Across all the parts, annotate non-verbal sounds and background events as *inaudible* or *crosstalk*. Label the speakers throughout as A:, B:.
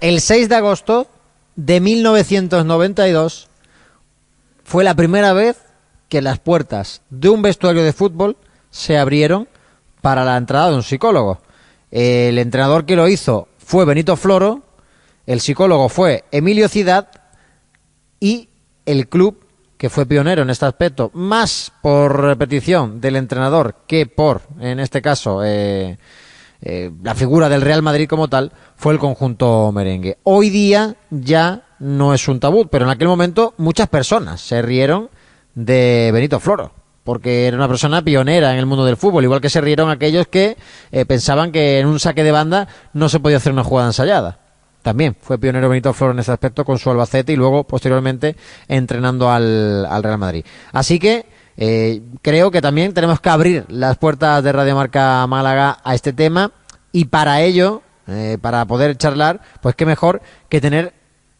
A: El 6 de agosto de 1992 fue la primera vez que las puertas de un vestuario de fútbol se abrieron para la entrada de un psicólogo. El entrenador que lo hizo fue Benito Floro, el psicólogo fue Emilio Ciudad y el club que fue pionero en este aspecto, más por repetición del entrenador que por, en este caso, eh, eh, la figura del Real Madrid como tal, fue el conjunto merengue. Hoy día ya no es un tabú, pero en aquel momento muchas personas se rieron de Benito Floro, porque era una persona pionera en el mundo del fútbol, igual que se rieron aquellos que eh, pensaban que en un saque de banda no se podía hacer una jugada ensayada también fue pionero Benito Floro en ese aspecto con su Albacete y luego posteriormente entrenando al, Real Madrid. Así que eh, creo que también tenemos que abrir las puertas de Radio Marca Málaga a este tema y para ello, eh, para poder charlar, pues qué mejor que tener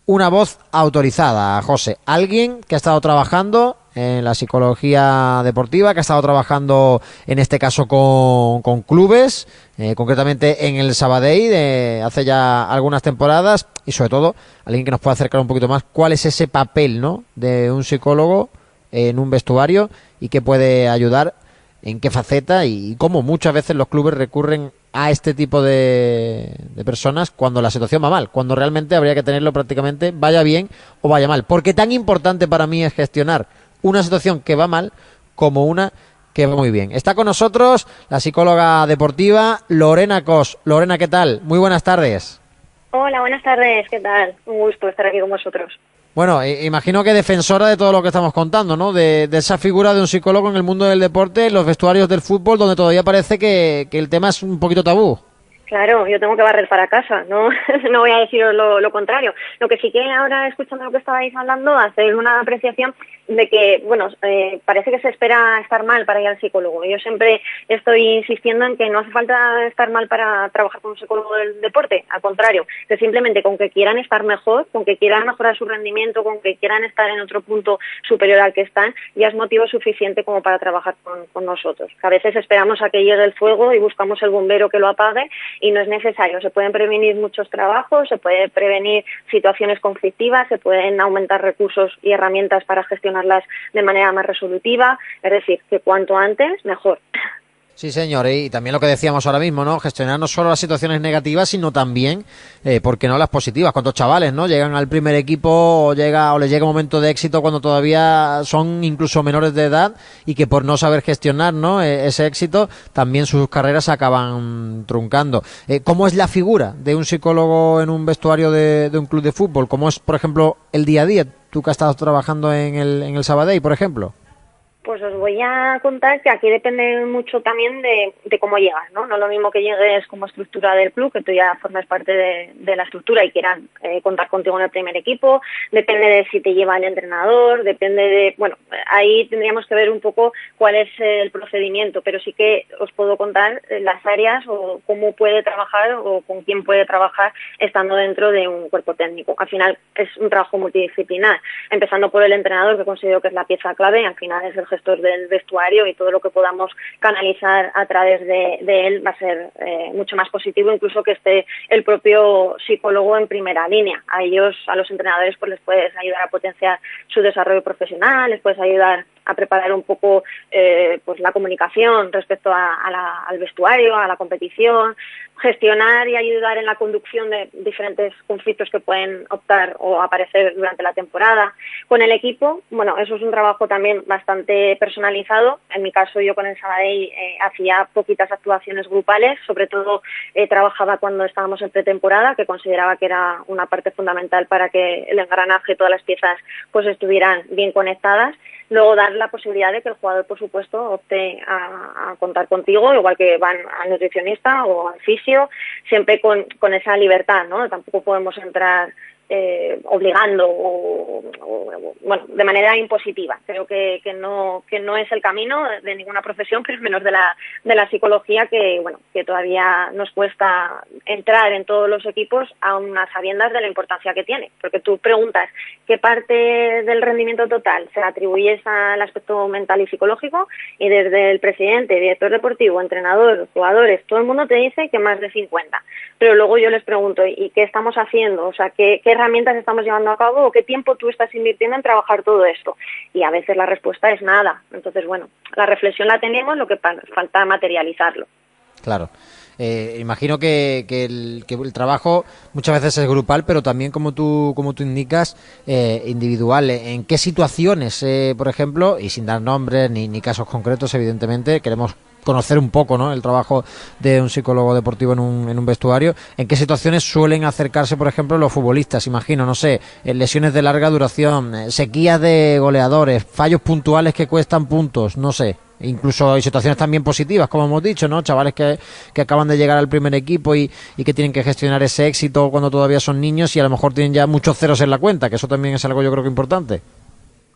A: una voz autorizada, José. Alguien que ha estado trabajando en la psicología deportiva, que ha estado trabajando en este caso con, con clubes, eh, concretamente en el Sabadell de hace ya algunas temporadas y sobre todo alguien que nos pueda acercar un poquito más cuál es ese papel ¿no? de un psicólogo en un vestuario y qué puede ayudar en qué faceta y cómo muchas veces los clubes recurren a este tipo de, de, personas cuando la situación va mal, cuando realmente habría que tenerlo prácticamente vaya bien o vaya mal. Porque tan importante para mí es gestionar una situación que va mal como una que va muy bien. Está con nosotros la psicóloga deportiva Lorena Cos. Lorena, ¿qué tal? Muy buenas tardes.
B: Hola, buenas tardes, ¿qué tal? Un gusto estar aquí con vosotros.
A: Bueno, imagino que defensora de todo lo que estamos contando, ¿no? De, esa figura de un psicólogo en el mundo del deporte, los vestuarios del fútbol, donde todavía parece que el tema es un poquito tabú.
B: Claro, yo tengo que barrer para casa, no, *laughs* no voy a deciros lo, lo, contrario. Lo que sí que ahora, escuchando lo que estabais hablando, hacer una apreciación de que, bueno, eh, parece que se espera estar mal para ir al psicólogo. Yo siempre estoy insistiendo en que no hace falta estar mal para trabajar con un psicólogo del deporte, al contrario, que simplemente con que quieran estar mejor, con que quieran mejorar su rendimiento, con que quieran estar en otro punto superior al que están, ya es motivo suficiente como para trabajar con, con nosotros. a veces esperamos a que llegue el fuego y buscamos el bombero que lo apague y no es necesario. Se pueden prevenir muchos trabajos, se puede prevenir situaciones conflictivas, se pueden aumentar recursos y herramientas para gestionar de manera más resolutiva, es decir, que cuanto antes, mejor.
A: Sí, señor, y también lo que decíamos ahora mismo, ¿no? Gestionar no solo las situaciones negativas, sino también, eh, ¿por qué no las positivas? ¿Cuántos chavales, no? Llegan al primer equipo o, llega, o les llega un momento de éxito cuando todavía son incluso menores de edad y que por no saber gestionar, ¿no? E, ese éxito, también sus carreras acaban truncando. Eh, ¿Cómo es la figura de un psicólogo en un vestuario de, de un club de fútbol? ¿Cómo es, por ejemplo, el día a día? Tú que has estado trabajando en el, en el Sabadell, por ejemplo.
B: Pues os voy a contar que aquí depende mucho también de, cómo llegas, ¿no? No es lo mismo que llegues como estructura del club, que tú ya formes parte de, la estructura y quieran eh, contar contigo en el primer equipo, depende de si te lleva el entrenador, depende de, bueno, ahí tendríamos que ver un poco cuál es el procedimiento, pero sí que os puedo contar las áreas o cómo puede trabajar o con quién puede trabajar estando dentro de un cuerpo técnico. Al final es un trabajo multidisciplinar, empezando por el entrenador, que considero que es la pieza clave, al final es el del vestuario y todo lo que podamos canalizar a través de, él va a ser eh, mucho más positivo, incluso que esté el propio psicólogo en primera línea. A ellos, a los entrenadores, pues les puedes ayudar a potenciar su desarrollo profesional, les puedes ayudar a preparar un poco eh, pues la comunicación respecto al vestuario, a la competición, gestionar y ayudar en la conducción de diferentes conflictos que pueden optar o aparecer durante la temporada. Con el equipo, bueno, eso es un trabajo también bastante personalizado. En mi caso, yo con el Sabadell eh, hacía poquitas actuaciones grupales, sobre todo eh, trabajaba cuando estábamos en pretemporada, que consideraba que era una parte fundamental para que el engranaje, todas las piezas, pues estuvieran bien conectadas. Luego dar la posibilidad de que el jugador, por supuesto, opte a, contar contigo, igual que van al nutricionista o al fisio, siempre con, con esa libertad, ¿no? Tampoco podemos entrar eh, obligando o, bueno, de manera impositiva. Creo que, que, no, que no es el camino de ninguna profesión, *laughs* pero menos de la, de la psicología, que, bueno, que todavía nos cuesta entrar en todos los equipos a unas sabiendas de la importancia que tiene. Porque tú preguntas qué parte del rendimiento total se atribuye al aspecto mental y psicológico y desde el presidente, director deportivo, entrenador, jugadores, todo el mundo te dice que más de 50. Pero luego yo les pregunto, ¿y qué estamos haciendo? O sea, ¿qué, qué herramientas estamos llevando a cabo o qué tiempo tú estás invirtiendo en trabajar todo esto? Y a veces la respuesta es nada. Entonces, bueno, la reflexión la tenemos, lo que falta materializarlo.
A: Claro. Eh, imagino que, que, el, que, el, trabajo muchas veces es grupal, pero también, como tú, como tú indicas, eh, individual. ¿En qué situaciones, eh, por ejemplo, y sin dar nombres ni, ni casos concretos, evidentemente, queremos conocer un poco ¿no? el trabajo de un psicólogo deportivo en un, en un vestuario. ¿En qué situaciones suelen acercarse, por ejemplo, los futbolistas? Imagino, no sé, lesiones de larga duración, sequías de goleadores, fallos puntuales que cuestan puntos, no sé. Incluso hay situaciones también positivas, como hemos dicho, ¿no? Chavales que, que acaban de llegar al primer equipo y, y, que tienen que gestionar ese éxito cuando todavía son niños y a lo mejor tienen ya muchos ceros en la cuenta, que eso también es algo yo creo que importante.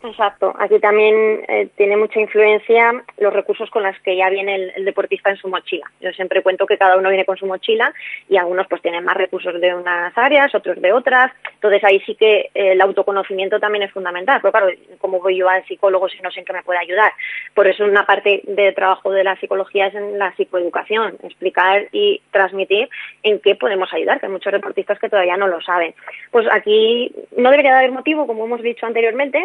B: Exacto. Aquí también eh, tiene mucha influencia los recursos con los que ya viene el, deportista en su mochila. Yo siempre cuento que cada uno viene con su mochila y algunos pues tienen más recursos de unas áreas, otros de otras. Entonces ahí sí que eh, el autoconocimiento también es fundamental. Pero claro, ¿cómo voy yo al psicólogo si no sé en qué me puede ayudar? Por eso una parte de trabajo de la psicología es en la psicoeducación, explicar y transmitir en qué podemos ayudar, que hay muchos deportistas que todavía no lo saben. Pues aquí no debería de haber motivo, como hemos dicho anteriormente,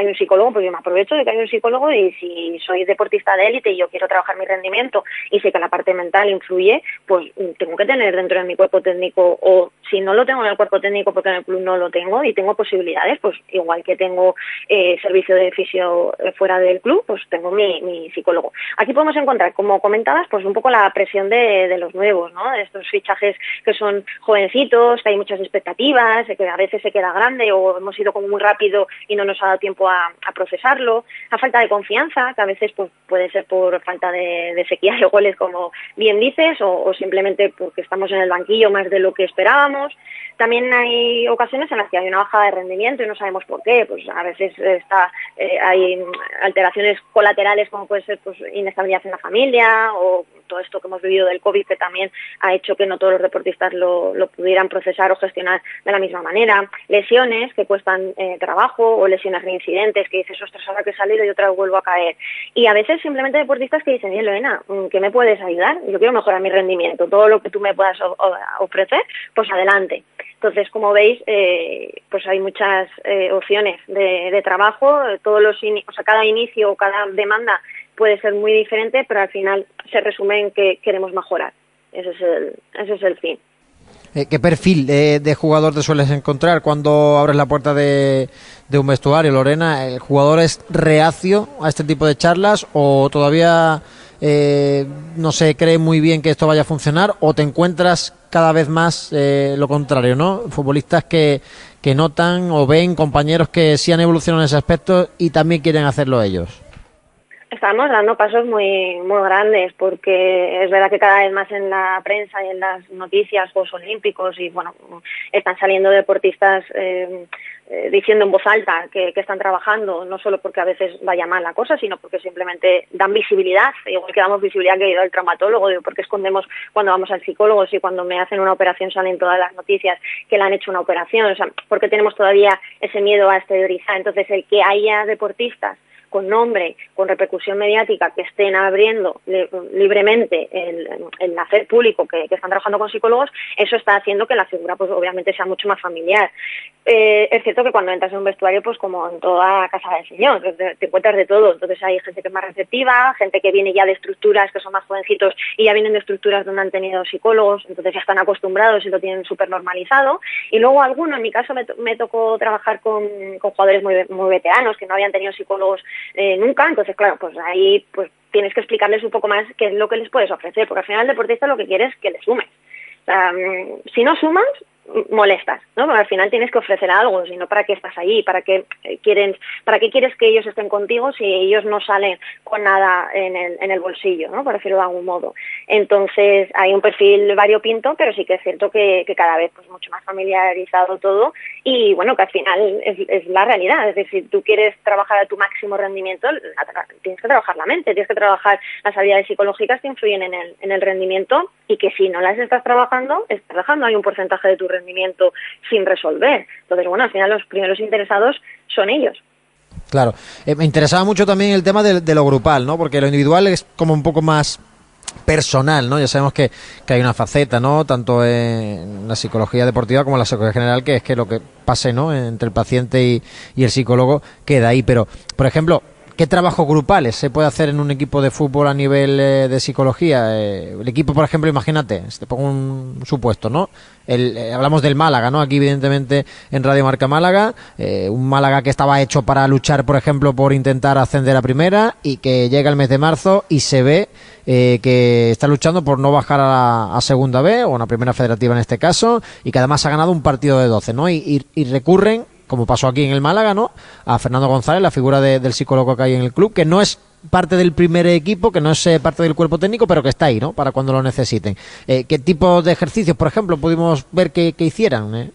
B: hay un psicólogo, porque yo me aprovecho de que hay un psicólogo y si soy deportista de élite y yo quiero trabajar mi rendimiento y sé que la parte mental influye, pues tengo que tener dentro de mi cuerpo técnico o si no lo tengo en el cuerpo técnico porque en el club no lo tengo y tengo posibilidades, pues igual que tengo eh, servicio de fisio fuera del club, pues tengo mi, mi, psicólogo. Aquí podemos encontrar, como comentabas, pues un poco la presión de, de los nuevos, ¿no? De estos fichajes que son jovencitos, que hay muchas expectativas, que a veces se queda grande o hemos ido como muy rápido y no nos ha dado tiempo a procesarlo, a falta de confianza, que a veces pues, puede ser por falta de, de sequía de goles, como bien dices, o, simplemente porque estamos en el banquillo más de lo que esperábamos también hay ocasiones en las que hay una bajada de rendimiento y no sabemos por qué. Pues a veces está, eh, hay alteraciones colaterales como puede ser pues, inestabilidad en la familia o todo esto que hemos vivido del COVID que también ha hecho que no todos los deportistas lo, lo pudieran procesar o gestionar de la misma manera. Lesiones que cuestan eh, trabajo o lesiones reincidentes que dices, ostras, ahora que he salido y otra vuelvo a caer. Y a veces simplemente deportistas que dicen, Lorena, ¿qué me puedes ayudar? Yo quiero mejorar mi rendimiento. Todo lo que tú me puedas ofrecer, pues adelante. Entonces, como veis, eh, pues hay muchas eh, opciones de, trabajo. Todos los o sea, cada inicio o cada demanda puede ser muy diferente, pero al final se resume en que queremos mejorar. Ese es el, ese es el fin.
A: Eh, ¿Qué perfil de, de, jugador te sueles encontrar cuando abres la puerta de, de, un vestuario, Lorena? ¿El jugador es reacio a este tipo de charlas o todavía eh, no se cree muy bien que esto vaya a funcionar o te encuentras cada vez más eh, lo contrario, ¿no? Futbolistas que, que notan o ven compañeros que sí han evolucionado en ese aspecto y también quieren hacerlo ellos
B: estamos dando pasos muy muy grandes porque es verdad que cada vez más en la prensa y en las noticias Juegos Olímpicos y bueno están saliendo deportistas eh, eh, diciendo en voz alta que, que, están trabajando no solo porque a veces vaya mal la cosa sino porque simplemente dan visibilidad igual que damos visibilidad que ido al traumatólogo porque escondemos cuando vamos al psicólogo si cuando me hacen una operación salen todas las noticias que le han hecho una operación o sea porque tenemos todavía ese miedo a exteriorizar entonces el que haya deportistas con nombre, con repercusión mediática, que estén abriendo libremente el, el hacer público, que, que, están trabajando con psicólogos, eso está haciendo que la figura, pues obviamente, sea mucho más familiar. Eh, es cierto que cuando entras en un vestuario, pues como en toda casa del señor, te, encuentras de todo. Entonces hay gente que es más receptiva, gente que viene ya de estructuras que son más jovencitos y ya vienen de estructuras donde han tenido psicólogos, entonces ya están acostumbrados y lo tienen súper normalizado. Y luego alguno, en mi caso, me, me tocó trabajar con, con jugadores muy, muy veteranos que no habían tenido psicólogos eh, nunca, entonces claro, pues ahí pues tienes que explicarles un poco más qué es lo que les puedes ofrecer, porque al final el deportista lo que quiere es que le sumes. O sea, si no sumas, molestas, ¿no? Al final tienes que ofrecer algo, sino para qué estás ahí, para qué quieren, para qué quieres que ellos estén contigo si ellos no salen con nada en el, en el bolsillo, ¿no? Por decirlo de algún modo. Entonces hay un perfil variopinto, pero sí que es cierto que, que cada vez pues mucho más familiarizado todo y bueno, que al final es, la realidad. Es decir, si tú quieres trabajar a tu máximo rendimiento, tienes que trabajar la mente, tienes que trabajar las habilidades psicológicas que influyen en el, en el rendimiento y que si no las estás trabajando, estás dejando hay un porcentaje de tu rendimiento sin resolver. Entonces, bueno, al final los primeros interesados son ellos.
A: Claro, eh, me interesaba mucho también el tema de, lo grupal, ¿no? Porque lo individual es como un poco más personal, ¿no? Ya sabemos que, que, hay una faceta, ¿no? Tanto en la psicología deportiva como en la psicología general, que es que lo que pase, ¿no? Entre el paciente y, y el psicólogo queda ahí. Pero, por ejemplo, ¿Qué trabajo grupales se puede hacer en un equipo de fútbol a nivel eh, de psicología? Eh, el equipo, por ejemplo, imagínate, te pongo un supuesto, ¿no? El, eh, hablamos del Málaga, ¿no? Aquí, evidentemente, en Radio Marca Málaga, un Málaga que estaba hecho para luchar, por ejemplo, por intentar ascender a primera y que llega el mes de marzo y se ve que está luchando por no bajar a, a, segunda B o a una primera federativa en este caso y que además ha ganado un partido de 12, ¿no? y, y recurren como pasó aquí en el Málaga, ¿no? A Fernando González, la figura del psicólogo que hay en el club, que no es parte del primer equipo, que no es eh, parte del cuerpo técnico, pero que está ahí, ¿no? Para cuando lo necesiten. Eh, ¿Qué tipo de ejercicios, por ejemplo, pudimos ver que, hicieran? Eh?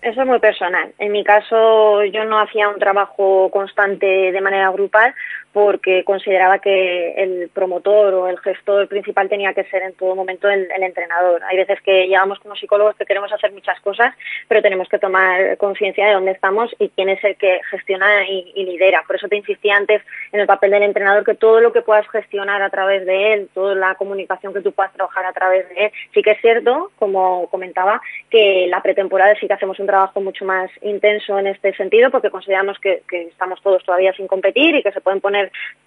B: Eso es muy personal. En mi caso, yo no hacía un trabajo constante de manera grupal porque consideraba que el promotor o el gestor principal tenía que ser en todo momento el, entrenador. Hay veces que llegamos como psicólogos que queremos hacer muchas cosas, pero tenemos que tomar conciencia de dónde estamos y quién es el que gestiona y, lidera. Por eso te insistí antes en el papel del entrenador, que todo lo que puedas gestionar a través de él, toda la comunicación que tú puedas trabajar a través de él, sí que es cierto, como comentaba, que la pretemporada sí que hacemos un trabajo mucho más intenso en este sentido, porque consideramos que estamos todos todavía sin competir y que se pueden poner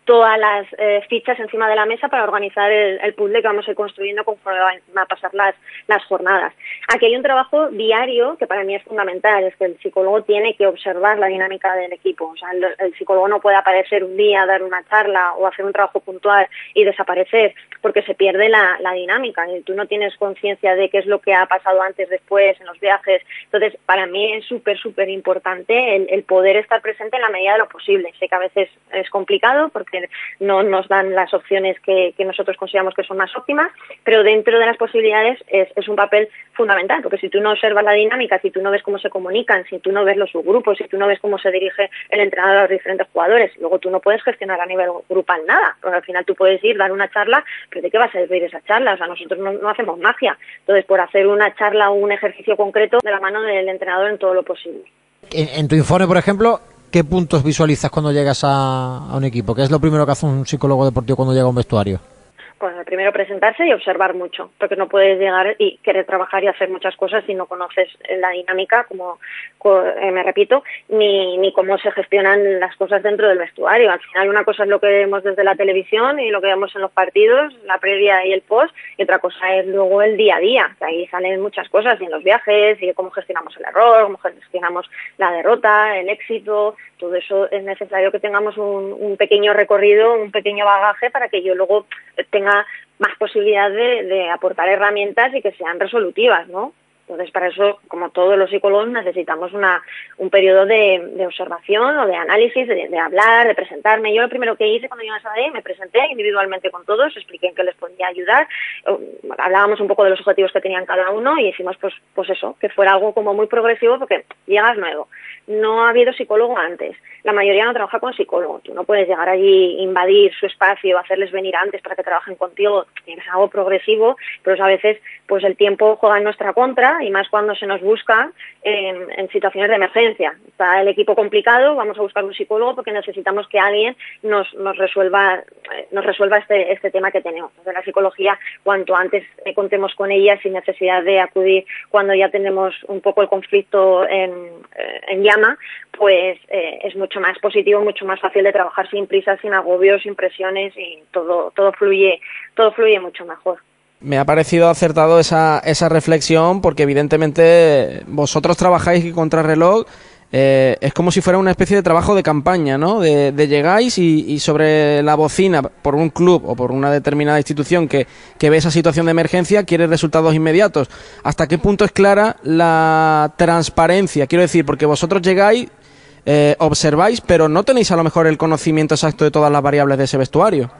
B: todas las eh, fichas encima de la mesa para organizar el, puzzle que vamos a ir construyendo conforme van a pasar las, las jornadas. Aquí hay un trabajo diario que para mí es fundamental, es que el psicólogo tiene que observar la dinámica del equipo. O sea, el, psicólogo no puede aparecer un día, dar una charla o hacer un trabajo puntual y desaparecer porque se pierde la, dinámica y tú no tienes conciencia de qué es lo que ha pasado antes, después, en los viajes. Entonces, para mí es súper, súper importante el, poder estar presente en la medida de lo posible. Sé que a veces es complicado porque no nos dan las opciones que, nosotros consideramos que son más óptimas, pero dentro de las posibilidades es, es, un papel fundamental, porque si tú no observas la dinámica, si tú no ves cómo se comunican, si tú no ves los subgrupos, si tú no ves cómo se dirige el entrenador a los diferentes jugadores, luego tú no puedes gestionar a nivel grupal nada, porque al final tú puedes ir, dar una charla, ¿de qué va a servir esa charla? O sea, nosotros no, no hacemos magia. Entonces, por hacer una charla o un ejercicio concreto de la mano del entrenador en todo lo posible.
A: En, tu informe, por ejemplo, ¿qué puntos visualizas cuando llegas a, un equipo? ¿Qué es lo primero que hace un psicólogo deportivo cuando llega a un vestuario?
B: Pues primero presentarse y observar mucho, porque no puedes llegar y querer trabajar y hacer muchas cosas si no conoces la dinámica, como eh, me repito, ni, ni cómo se gestionan las cosas dentro del vestuario. Al final una cosa es lo que vemos desde la televisión y lo que vemos en los partidos, la previa y el post, y otra cosa es luego el día a día, que ahí salen muchas cosas, y en los viajes, y cómo gestionamos el error, cómo gestionamos la derrota, el éxito, todo eso es necesario que tengamos un, un pequeño recorrido, un pequeño bagaje para que yo luego tenga más posibilidad de, de aportar herramientas y que sean resolutivas, ¿no? Entonces, para eso, como todos los psicólogos, necesitamos una, un periodo de, de observación o de análisis, de, hablar, de presentarme. Yo lo primero que hice cuando llegué a Sabadell, me presenté individualmente con todos, expliqué en qué les podía ayudar, hablábamos un poco de los objetivos que tenían cada uno y hicimos, pues, pues eso, que fuera algo como muy progresivo porque llegas nuevo. No ha habido psicólogo antes. La mayoría no trabaja con psicólogo. Tú no puedes llegar allí, invadir su espacio, hacerles venir antes para que trabajen contigo. Ser algo progresivo, pero a veces pues el tiempo juega en nuestra contra y más cuando se nos busca en, situaciones de emergencia. Está el equipo complicado, vamos a buscar un psicólogo porque necesitamos que alguien nos, nos resuelva eh, nos resuelva este, este tema que tenemos. De la psicología, cuanto antes contemos con ella sin necesidad de acudir cuando ya tenemos un poco el conflicto en, eh, en llama, pues eh, es mucho más positivo, mucho más fácil de trabajar sin prisas, sin agobios, sin presiones y todo, todo fluye, todo fluye mucho mejor
C: me ha parecido acertado esa, esa reflexión porque evidentemente vosotros trabajáis contra reloj. Eh, es como si fuera una especie de trabajo de campaña, ¿no? De, llegáis y, sobre la bocina por un club o por una determinada institución que, que ve esa situación de emergencia quiere resultados inmediatos. ¿Hasta qué punto es clara la transparencia? Quiero decir, porque vosotros llegáis, eh, observáis, pero no tenéis a lo mejor el conocimiento exacto de todas las variables de ese vestuario.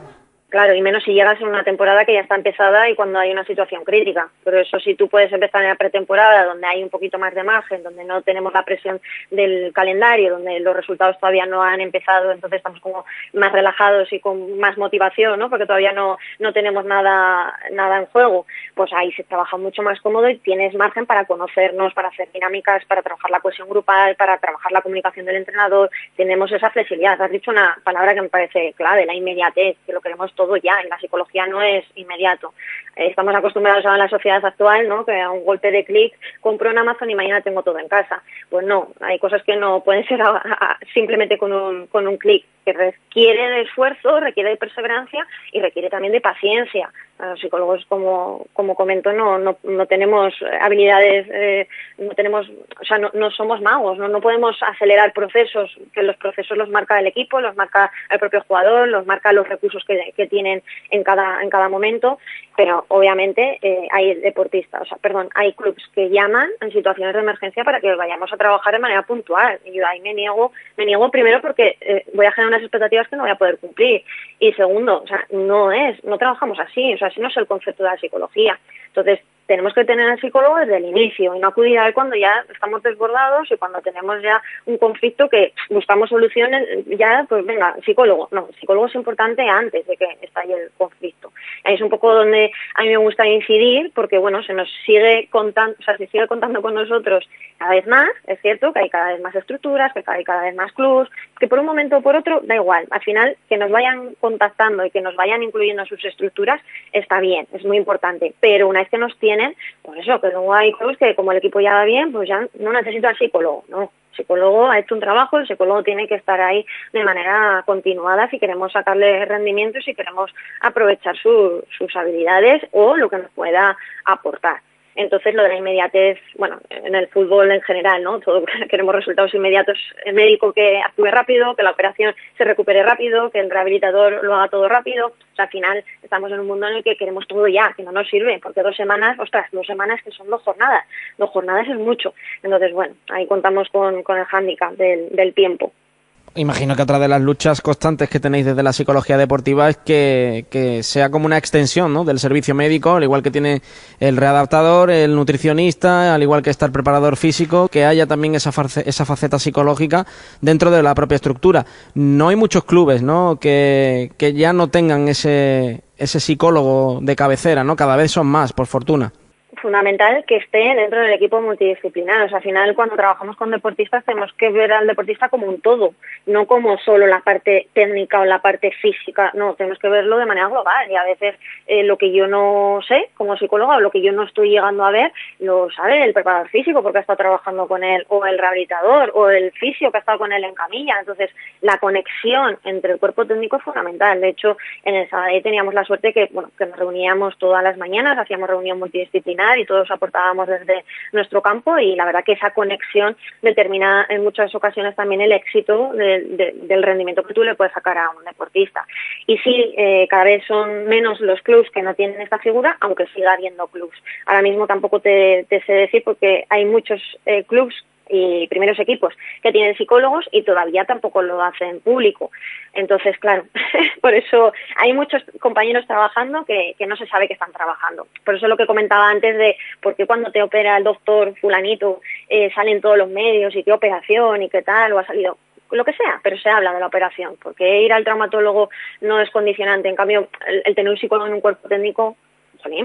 B: Claro, y menos si llegas en una temporada que ya está empezada y cuando hay una situación crítica. Pero eso si tú puedes empezar en la pretemporada, donde hay un poquito más de margen, donde no tenemos la presión del calendario, donde los resultados todavía no han empezado, entonces estamos como más relajados y con más motivación, ¿no? Porque todavía no, no tenemos nada, nada en juego. Pues ahí se trabaja mucho más cómodo y tienes margen para conocernos, para hacer dinámicas, para trabajar la cohesión grupal, para trabajar la comunicación del entrenador. Tenemos esa flexibilidad. Has dicho una palabra que me parece clave, la inmediatez, que lo queremos todo todo ya, en la psicología no es inmediato. Eh, estamos acostumbrados a la sociedad actual, ¿no? Que a un golpe de clic compro en Amazon y mañana tengo todo en casa. Pues no, hay cosas que no pueden ser *laughs* simplemente con un, con un clic, que requiere de esfuerzo, requiere de perseverancia y requiere también de paciencia los psicólogos, como, como comento, no, no, no tenemos habilidades, eh, no tenemos, o sea, no, no somos magos, ¿no? no podemos acelerar procesos, que los procesos los marca el equipo, los marca el propio jugador, los marca los recursos que, que tienen en cada, en cada momento, pero obviamente eh, hay deportistas, o sea, perdón, hay clubes que llaman en situaciones de emergencia para que vayamos a trabajar de manera puntual. Y yo ahí me niego, me niego primero porque eh, voy a generar unas expectativas que no voy a poder cumplir. Y segundo, o sea, no es, no trabajamos así, sea, así no es el concepto de la psicología. Entonces, tenemos que tener al psicólogo desde el inicio y no acudir a él cuando ya estamos desbordados y cuando tenemos ya un conflicto que buscamos soluciones, ya, pues venga, psicólogo. No, psicólogo es importante antes de que estalle el conflicto. Ahí es un poco donde a mí me gusta incidir porque, bueno, se nos sigue contando, o sea, se sigue contando con nosotros cada vez más, es cierto que hay cada vez más estructuras, que hay cada vez más clubs, que por un momento o por otro, da igual. Al final, que nos vayan contactando y que nos vayan incluyendo en sus estructuras está bien, es muy importante. Pero una vez que nos tienen, por eso, que luego hay clubs que como el equipo ya va bien, pues ya no necesito al psicólogo, no. El psicólogo ha hecho un trabajo, el psicólogo tiene que estar ahí de manera continuada si queremos sacarle rendimiento si queremos aprovechar sus habilidades o lo que nos pueda aportar. Entonces, lo de la inmediatez, bueno, en el fútbol en general, ¿no? Todo, *laughs* queremos resultados inmediatos. El médico que actúe rápido, que la operación se recupere rápido, que el rehabilitador lo haga todo rápido. O sea, al final estamos en un mundo en el que queremos todo ya, que no nos sirve, porque dos semanas, ostras, dos semanas que son dos jornadas. Dos jornadas es mucho. Entonces, bueno, ahí contamos con, con el hándicap del, del tiempo.
C: Imagino que otra de las luchas constantes que tenéis desde la psicología deportiva es que, sea como una extensión ¿no? del servicio médico, al igual que tiene el readaptador, el nutricionista, al igual que está el preparador físico, que haya también esa, esa faceta psicológica dentro de la propia estructura. No hay muchos clubes ¿no? que, que ya no tengan ese, ese psicólogo de cabecera, ¿no? cada vez son más, por fortuna
B: fundamental que esté dentro del equipo multidisciplinar. O sea, al final, cuando trabajamos con deportistas, tenemos que ver al deportista como un todo, no como solo la parte técnica o la parte física. No, tenemos que verlo de manera global. Y a veces eh, lo que yo no sé como psicóloga o lo que yo no estoy llegando a ver, lo sabe el preparador físico porque ha estado trabajando con él, o el rehabilitador, o el fisio que ha estado con él en camilla. Entonces, la conexión entre el cuerpo técnico es fundamental. De hecho, en el sábado teníamos la suerte que, bueno, que nos reuníamos todas las mañanas, hacíamos reunión multidisciplinar y todos aportábamos desde nuestro campo y la verdad que esa conexión determina en muchas ocasiones también el éxito del rendimiento que tú le puedes sacar a un deportista. Y sí, eh, cada vez son menos los clubs que no tienen esta figura, aunque siga habiendo clubs. Ahora mismo tampoco te, sé decir porque hay muchos eh, clubs y primeros equipos que tienen psicólogos y todavía tampoco lo hacen público. Entonces, claro, *laughs* por eso hay muchos compañeros trabajando que, que no se sabe que están trabajando. Por eso lo que comentaba antes de por qué cuando te opera el doctor fulanito eh, salen todos los medios y qué operación y qué tal, o ha salido lo que sea, pero se habla de la operación, porque ir al traumatólogo no es condicionante. En cambio, el tener un psicólogo en un cuerpo técnico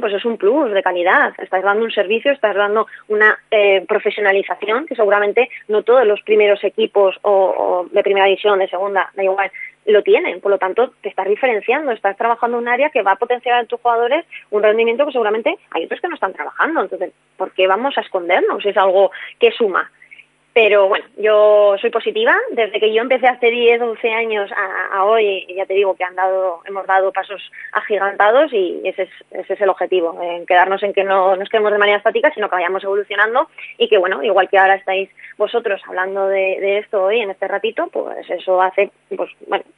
B: pues es un plus de calidad. Estás dando un servicio, estás dando una eh, profesionalización que seguramente no todos los primeros equipos o, de primera división, de segunda, da igual, lo tienen. Por lo tanto, te estás diferenciando, estás trabajando en un área que va a potenciar a tus jugadores un rendimiento que seguramente hay otros que no están trabajando. Entonces, ¿por qué vamos a escondernos? Es algo que suma. Pero bueno, yo soy positiva. Desde que yo empecé hace 10, 11 años a, hoy, ya te digo que han dado, hemos dado pasos agigantados y ese es, ese es el objetivo, en quedarnos en que no nos quedemos de manera estática, sino que vayamos evolucionando y que, bueno, igual que ahora estáis vosotros hablando de, esto hoy en este ratito, pues eso hace pues,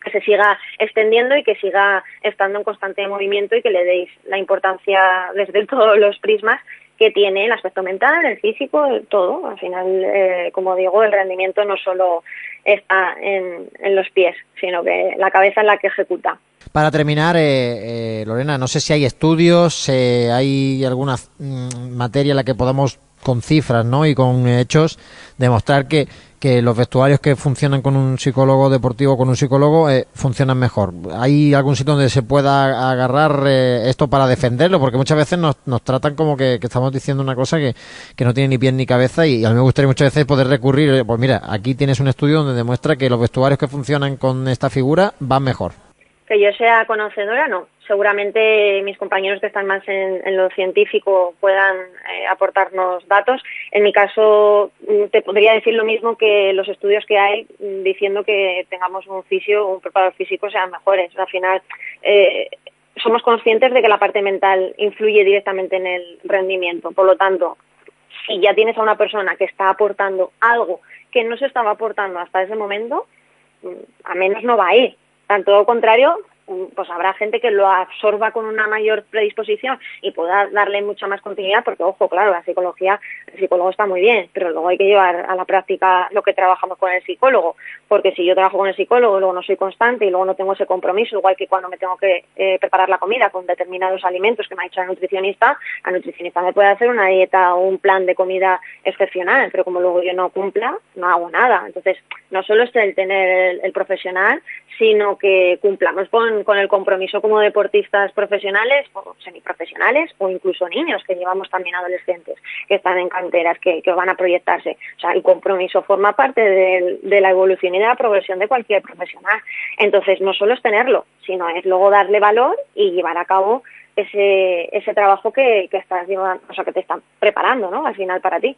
B: que se siga extendiendo y que siga estando en constante movimiento y que le deis la importancia desde *laughs* todos los prismas que tiene el aspecto mental, el físico, todo. Al final, eh, como digo, el rendimiento no solo está en, en los pies, sino que la cabeza es la que ejecuta.
A: para terminar, eh, eh, Lorena, no sé si hay estudios, eh, hay alguna mm, materia en la que podamos con cifras ¿no? y con hechos demostrar que, que los vestuarios que funcionan con un psicólogo deportivo, con un psicólogo, eh, funcionan mejor. ¿Hay algún sitio donde se pueda agarrar eh, esto para defenderlo? Porque muchas veces nos, nos tratan como que, estamos diciendo una cosa que, que, no tiene ni pie ni cabeza y, a mí me gustaría muchas veces poder recurrir, eh, pues mira, aquí tienes un estudio donde demuestra que los vestuarios que funcionan con esta figura van mejor.
B: Que yo sea conocedora, no seguramente mis compañeros que están más en, lo científico puedan eh, aportarnos datos. En mi caso, mm, te podría decir lo mismo que los estudios que hay mm, diciendo que tengamos un fisio un preparador físico sean mejores. Al final, eh, somos conscientes de que la parte mental influye directamente en el rendimiento. Por lo tanto, si ya tienes a una persona que está aportando algo que no se estaba aportando hasta ese momento, mm, a menos no va a ir. Tanto lo contrario, pues habrá gente que lo absorba con una mayor predisposición y pueda darle mucha más continuidad, porque ojo, claro, la psicología, el psicólogo está muy bien, pero luego hay que llevar a la práctica lo que trabajamos con el psicólogo, porque si yo trabajo con el psicólogo luego no soy constante y luego no tengo ese compromiso, igual que cuando me tengo que eh, preparar la comida con determinados alimentos que me ha dicho la nutricionista, la nutricionista me puede hacer una dieta o un plan de comida excepcional, pero como luego yo no cumpla, no hago nada. Entonces, no solo es el tener el profesional, sino que cumplamos con con, el compromiso como deportistas profesionales o semiprofesionales o incluso niños que llevamos también adolescentes que están en canteras que, van a proyectarse. O sea, el compromiso forma parte de, la evolución y de la progresión de cualquier profesional. Entonces, no solo es tenerlo, sino es luego darle valor y llevar a cabo ese, ese trabajo que, que estás llevando, o sea, que te están preparando, ¿no? Al final para ti.